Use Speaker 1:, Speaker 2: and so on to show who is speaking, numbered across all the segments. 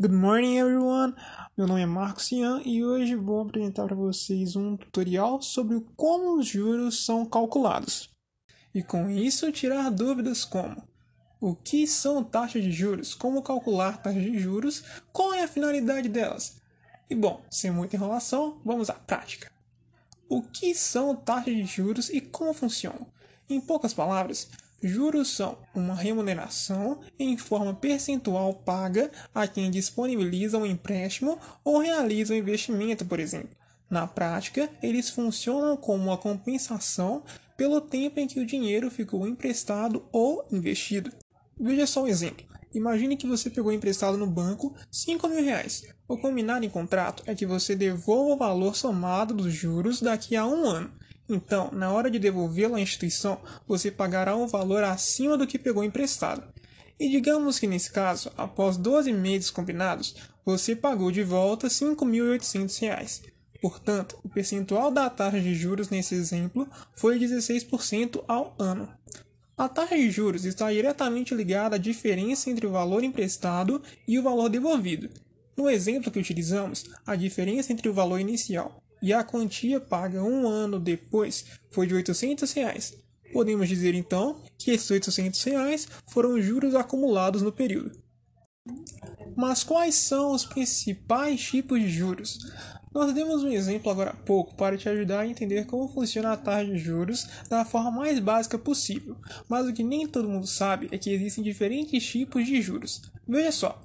Speaker 1: Good morning, everyone. Meu nome é Marcos Cian e hoje vou apresentar para vocês um tutorial sobre como os juros são calculados. E com isso tirar dúvidas como o que são taxas de juros, como calcular taxas de juros, qual é a finalidade delas. E bom, sem muita enrolação, vamos à prática. O que são taxas de juros e como funcionam? Em poucas palavras, Juros são uma remuneração em forma percentual paga a quem disponibiliza um empréstimo ou realiza um investimento, por exemplo. Na prática, eles funcionam como uma compensação pelo tempo em que o dinheiro ficou emprestado ou investido. Veja só um exemplo. Imagine que você pegou emprestado no banco 5 mil reais. O combinado em contrato é que você devolva o valor somado dos juros daqui a um ano. Então, na hora de devolvê-lo à instituição, você pagará um valor acima do que pegou emprestado. E digamos que nesse caso, após 12 meses combinados, você pagou de volta R$ 5.800. Portanto, o percentual da taxa de juros nesse exemplo foi 16% ao ano. A taxa de juros está diretamente ligada à diferença entre o valor emprestado e o valor devolvido. No exemplo que utilizamos, a diferença entre o valor inicial e a quantia paga um ano depois foi de 800 reais. Podemos dizer então que esses 800 reais foram juros acumulados no período. Mas quais são os principais tipos de juros? Nós demos um exemplo agora há pouco para te ajudar a entender como funciona a taxa de juros da forma mais básica possível, mas o que nem todo mundo sabe é que existem diferentes tipos de juros. Veja só,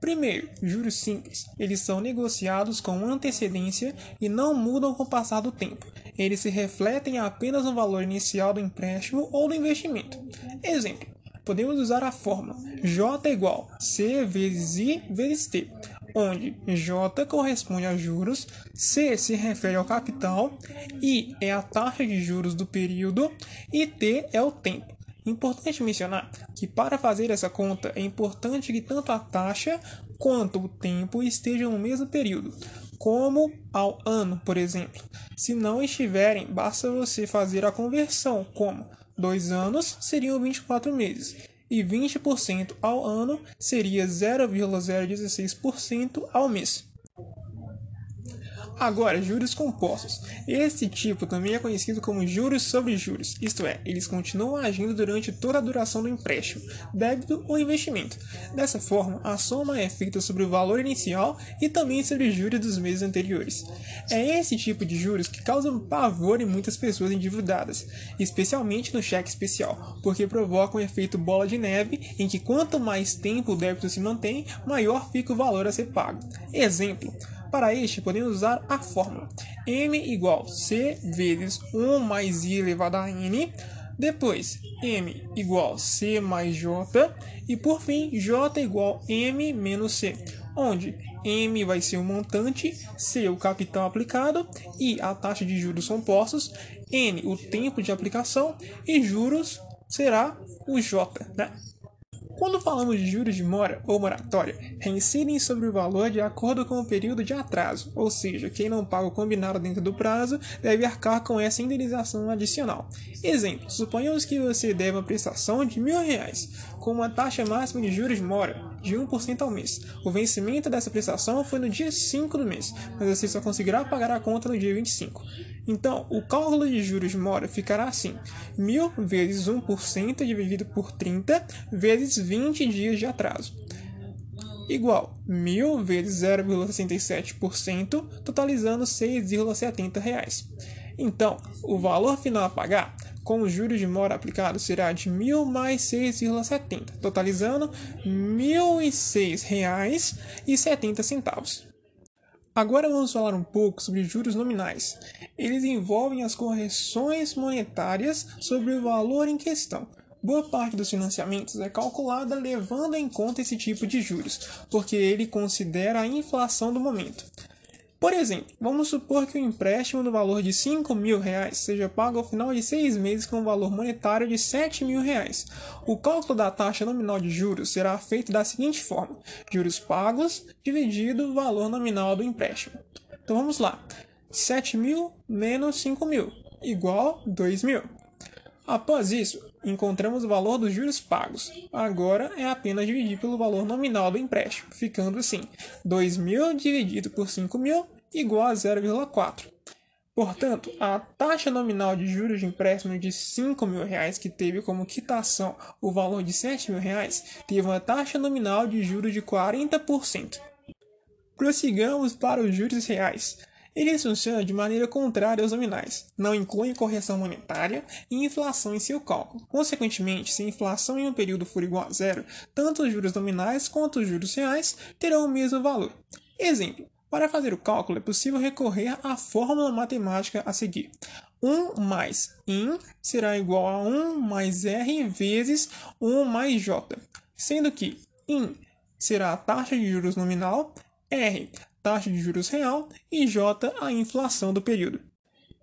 Speaker 1: Primeiro, juros simples. Eles são negociados com antecedência e não mudam com o passar do tempo. Eles se refletem apenas no valor inicial do empréstimo ou do investimento. Exemplo: podemos usar a fórmula J igual C vezes I vezes T, onde J corresponde a juros, C se refere ao capital, I é a taxa de juros do período e T é o tempo. Importante mencionar que para fazer essa conta é importante que tanto a taxa quanto o tempo estejam no mesmo período, como ao ano, por exemplo. Se não estiverem, basta você fazer a conversão, como 2 anos seriam 24 meses e 20% ao ano seria 0,016% ao mês. Agora, juros compostos. Esse tipo também é conhecido como juros sobre juros, isto é, eles continuam agindo durante toda a duração do empréstimo, débito ou investimento. Dessa forma, a soma é feita sobre o valor inicial e também sobre os juros dos meses anteriores. É esse tipo de juros que causa pavor em muitas pessoas endividadas, especialmente no cheque especial, porque provoca um efeito bola de neve em que quanto mais tempo o débito se mantém, maior fica o valor a ser pago. Exemplo: para este, podemos usar a fórmula m igual c vezes 1 mais i elevado a n, depois m igual c mais j e por fim j igual m menos c, onde m vai ser o montante, c o capital aplicado e a taxa de juros são postos, n o tempo de aplicação e juros será o j, né? Quando falamos de juros de mora ou moratória, reincidem sobre o valor de acordo com o período de atraso, ou seja, quem não paga o combinado dentro do prazo deve arcar com essa indenização adicional. Exemplo: suponhamos que você deve uma prestação de mil reais, com uma taxa máxima de juros de mora de 1% ao mês. O vencimento dessa prestação foi no dia 5 do mês, mas você só conseguirá pagar a conta no dia 25. Então, o cálculo de juros de mora ficará assim: 1.000 vezes 1% dividido por 30 vezes 20 dias de atraso. Igual 1.000 vezes 0,67%, totalizando R$ 6,70. Então, o valor final a pagar com os juros de mora aplicados será de mil mais 6,70, totalizando R$ 1.006,70. Agora vamos falar um pouco sobre juros nominais. Eles envolvem as correções monetárias sobre o valor em questão. Boa parte dos financiamentos é calculada levando em conta esse tipo de juros, porque ele considera a inflação do momento. Por exemplo, vamos supor que o empréstimo no valor de 5 mil reais seja pago ao final de seis meses com um valor monetário de 7 mil reais. O cálculo da taxa nominal de juros será feito da seguinte forma: juros pagos dividido o valor nominal do empréstimo. Então vamos lá: 7 mil menos 5 mil igual 2 mil. Após isso, encontramos o valor dos juros pagos. Agora é apenas dividir pelo valor nominal do empréstimo, ficando assim: 2.000 dividido por 5.000 igual a 0,4. Portanto, a taxa nominal de juros de empréstimo de 5 mil reais, que teve como quitação o valor de 7 mil reais, teve uma taxa nominal de juros de 40%. Prossigamos para os juros reais. Eles funcionam de maneira contrária aos nominais, não incluem correção monetária e inflação em seu cálculo. Consequentemente, se a inflação em um período for igual a zero, tanto os juros nominais quanto os juros reais terão o mesmo valor. Exemplo: para fazer o cálculo, é possível recorrer à fórmula matemática a seguir. 1 mais IN será igual a 1 mais R vezes 1 mais J, sendo que IN será a taxa de juros nominal, R, taxa de juros real e J, a inflação do período.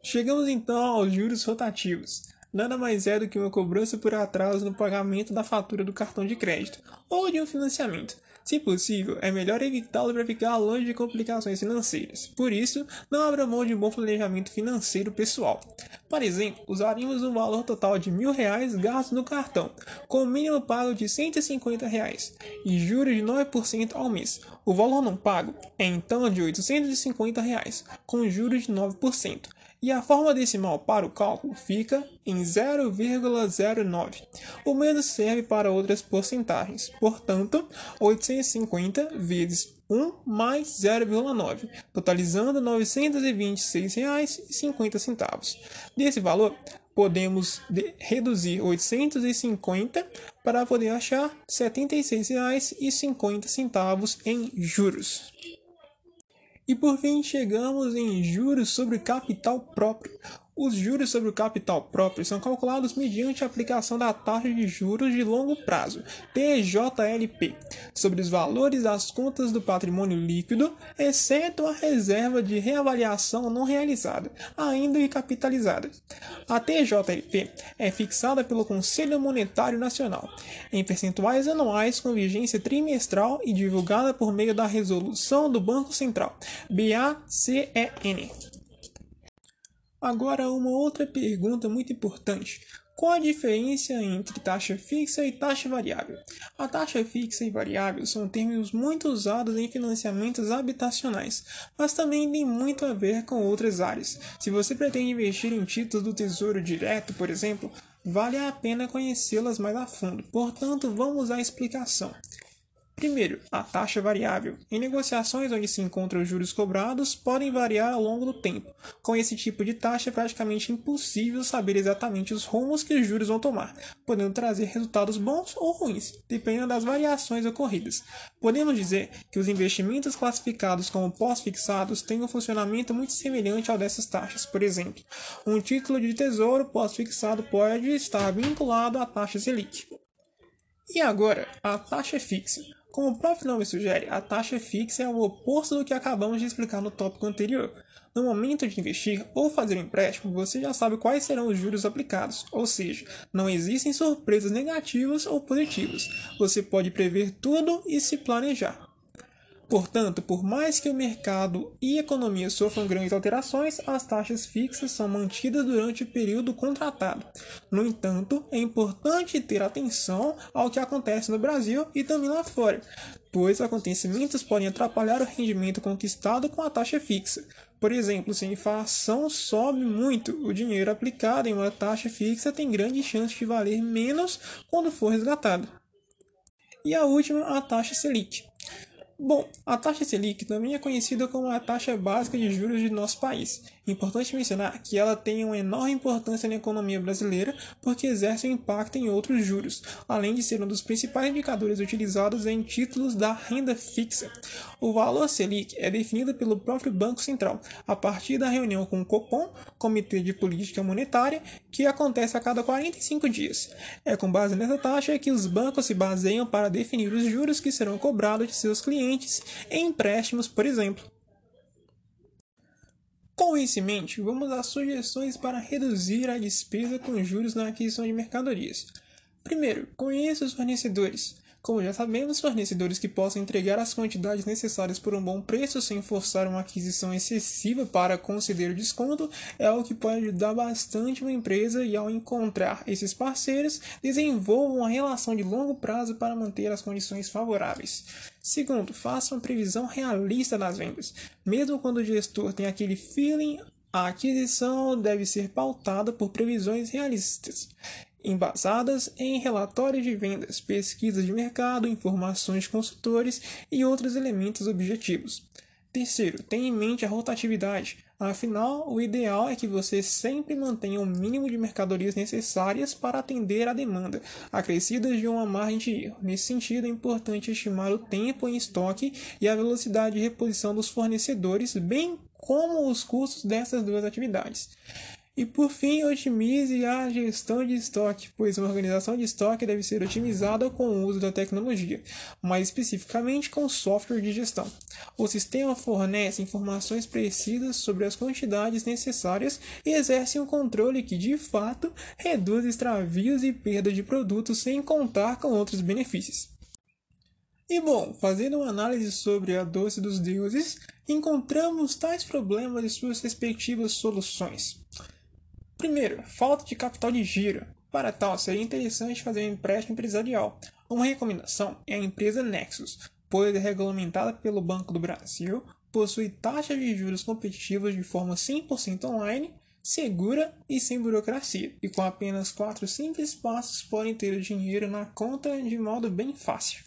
Speaker 1: Chegamos então aos juros rotativos. Nada mais é do que uma cobrança por atraso no pagamento da fatura do cartão de crédito ou de um financiamento, se possível, é melhor evitá-lo para ficar longe de complicações financeiras. Por isso, não abra mão de um bom planejamento financeiro pessoal. Por exemplo, usaríamos um valor total de mil reais gastos no cartão, com o mínimo pago de 150 reais e juros de 9% ao mês. O valor não pago é então de 850 reais, com juros de 9% e a forma decimal para o cálculo fica em 0,09. O menos serve para outras porcentagens, portanto, 850 vezes 1 mais 0,9, totalizando R$ 926,50. Desse valor, podemos reduzir 850 para poder achar R$ 76,50 em juros. E por fim chegamos em juros sobre capital próprio. Os juros sobre o capital próprio são calculados mediante a aplicação da taxa de juros de longo prazo, TJLP, sobre os valores das contas do patrimônio líquido, exceto a reserva de reavaliação não realizada, ainda capitalizada. A TJLP é fixada pelo Conselho Monetário Nacional, em percentuais anuais com vigência trimestral e divulgada por meio da Resolução do Banco Central, BACEN. Agora, uma outra pergunta muito importante. Qual a diferença entre taxa fixa e taxa variável? A taxa fixa e variável são termos muito usados em financiamentos habitacionais, mas também têm muito a ver com outras áreas. Se você pretende investir em títulos do Tesouro Direto, por exemplo, vale a pena conhecê-las mais a fundo. Portanto, vamos à explicação. Primeiro, a taxa variável. Em negociações onde se encontram os juros cobrados, podem variar ao longo do tempo. Com esse tipo de taxa, é praticamente impossível saber exatamente os rumos que os juros vão tomar, podendo trazer resultados bons ou ruins, dependendo das variações ocorridas. Podemos dizer que os investimentos classificados como pós-fixados têm um funcionamento muito semelhante ao dessas taxas. Por exemplo, um título de tesouro pós-fixado pode estar vinculado à taxa Selic. E agora, a taxa fixa. Como o próprio nome sugere, a taxa fixa é o oposto do que acabamos de explicar no tópico anterior. No momento de investir ou fazer um empréstimo, você já sabe quais serão os juros aplicados, ou seja, não existem surpresas negativas ou positivas. Você pode prever tudo e se planejar. Portanto, por mais que o mercado e economia sofram grandes alterações, as taxas fixas são mantidas durante o período contratado. No entanto, é importante ter atenção ao que acontece no Brasil e também lá fora, pois acontecimentos podem atrapalhar o rendimento conquistado com a taxa fixa. Por exemplo, se a inflação sobe muito, o dinheiro aplicado em uma taxa fixa tem grande chance de valer menos quando for resgatado. E a última, a taxa Selic. Bom, a taxa Selic também é conhecida como a taxa básica de juros de nosso país. Importante mencionar que ela tem uma enorme importância na economia brasileira porque exerce um impacto em outros juros, além de ser um dos principais indicadores utilizados em títulos da renda fixa. O valor Selic é definido pelo próprio Banco Central, a partir da reunião com o Copom, Comitê de Política Monetária, que acontece a cada 45 dias. É com base nessa taxa que os bancos se baseiam para definir os juros que serão cobrados de seus clientes em empréstimos, por exemplo. Com isso em mente, vamos às sugestões para reduzir a despesa com juros na aquisição de mercadorias. Primeiro, conheça os fornecedores. Como já sabemos, fornecedores que possam entregar as quantidades necessárias por um bom preço sem forçar uma aquisição excessiva para conceder desconto é algo que pode ajudar bastante uma empresa e ao encontrar esses parceiros, desenvolvam uma relação de longo prazo para manter as condições favoráveis. Segundo, faça uma previsão realista das vendas. Mesmo quando o gestor tem aquele feeling a aquisição deve ser pautada por previsões realistas, embasadas em relatórios de vendas, pesquisas de mercado, informações de consultores e outros elementos objetivos. Terceiro, tenha em mente a rotatividade. Afinal, o ideal é que você sempre mantenha o mínimo de mercadorias necessárias para atender a demanda, acrescidas de uma margem de erro. Nesse sentido, é importante estimar o tempo em estoque e a velocidade de reposição dos fornecedores, bem como os custos dessas duas atividades. E por fim, otimize a gestão de estoque, pois uma organização de estoque deve ser otimizada com o uso da tecnologia, mais especificamente com software de gestão. O sistema fornece informações precisas sobre as quantidades necessárias e exerce um controle que, de fato, reduz extravios e perda de produtos sem contar com outros benefícios. E bom, fazendo uma análise sobre a doce dos deuses, encontramos tais problemas e suas respectivas soluções. Primeiro, falta de capital de giro. Para tal, seria interessante fazer um empréstimo empresarial. Uma recomendação é a empresa Nexus, pois é regulamentada pelo Banco do Brasil, possui taxas de juros competitivas de forma 100% online, segura e sem burocracia, e com apenas quatro simples passos podem ter o dinheiro na conta de modo bem fácil.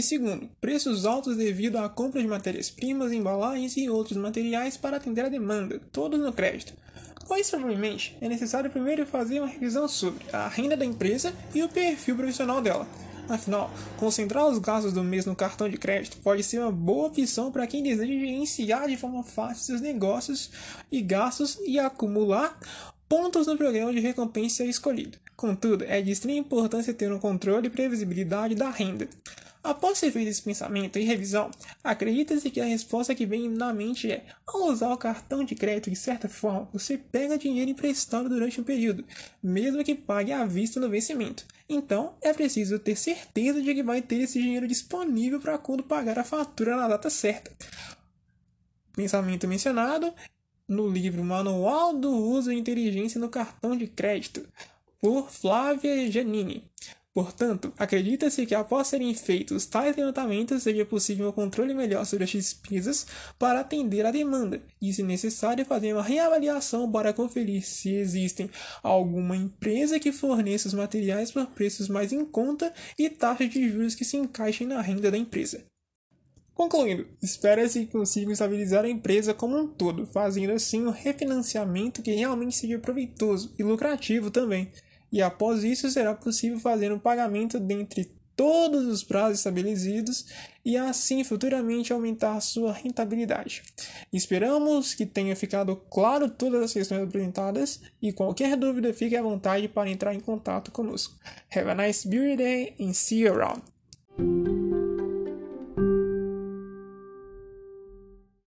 Speaker 1: E segundo, preços altos devido à compra de matérias-primas, embalagens e outros materiais para atender a demanda, todos no crédito. Pois provavelmente é necessário primeiro fazer uma revisão sobre a renda da empresa e o perfil profissional dela. Afinal, concentrar os gastos do mês no cartão de crédito pode ser uma boa opção para quem deseja gerenciar de forma fácil seus negócios e gastos e acumular pontos no programa de recompensa escolhido. Contudo, é de extrema importância ter um controle e previsibilidade da renda. Após ser feito esse pensamento e revisão, acredita-se que a resposta que vem na mente é: ao usar o cartão de crédito de certa forma, você pega dinheiro emprestado durante um período, mesmo que pague à vista no vencimento. Então, é preciso ter certeza de que vai ter esse dinheiro disponível para quando pagar a fatura na data certa. Pensamento mencionado no livro Manual do Uso de Inteligência no Cartão de Crédito, por Flávia Giannini. Portanto, acredita-se que após serem feitos tais levantamentos seja possível um controle melhor sobre as despesas para atender à demanda e, se necessário, fazer uma reavaliação para conferir se existem alguma empresa que forneça os materiais por preços mais em conta e taxas de juros que se encaixem na renda da empresa. Concluindo, espera-se que consiga estabilizar a empresa como um todo, fazendo assim um refinanciamento que realmente seja proveitoso e lucrativo também e após isso será possível fazer um pagamento dentre todos os prazos estabelecidos e assim futuramente aumentar sua rentabilidade. Esperamos que tenha ficado claro todas as questões apresentadas e qualquer dúvida fique à vontade para entrar em contato conosco. Have a nice beauty day and see you around.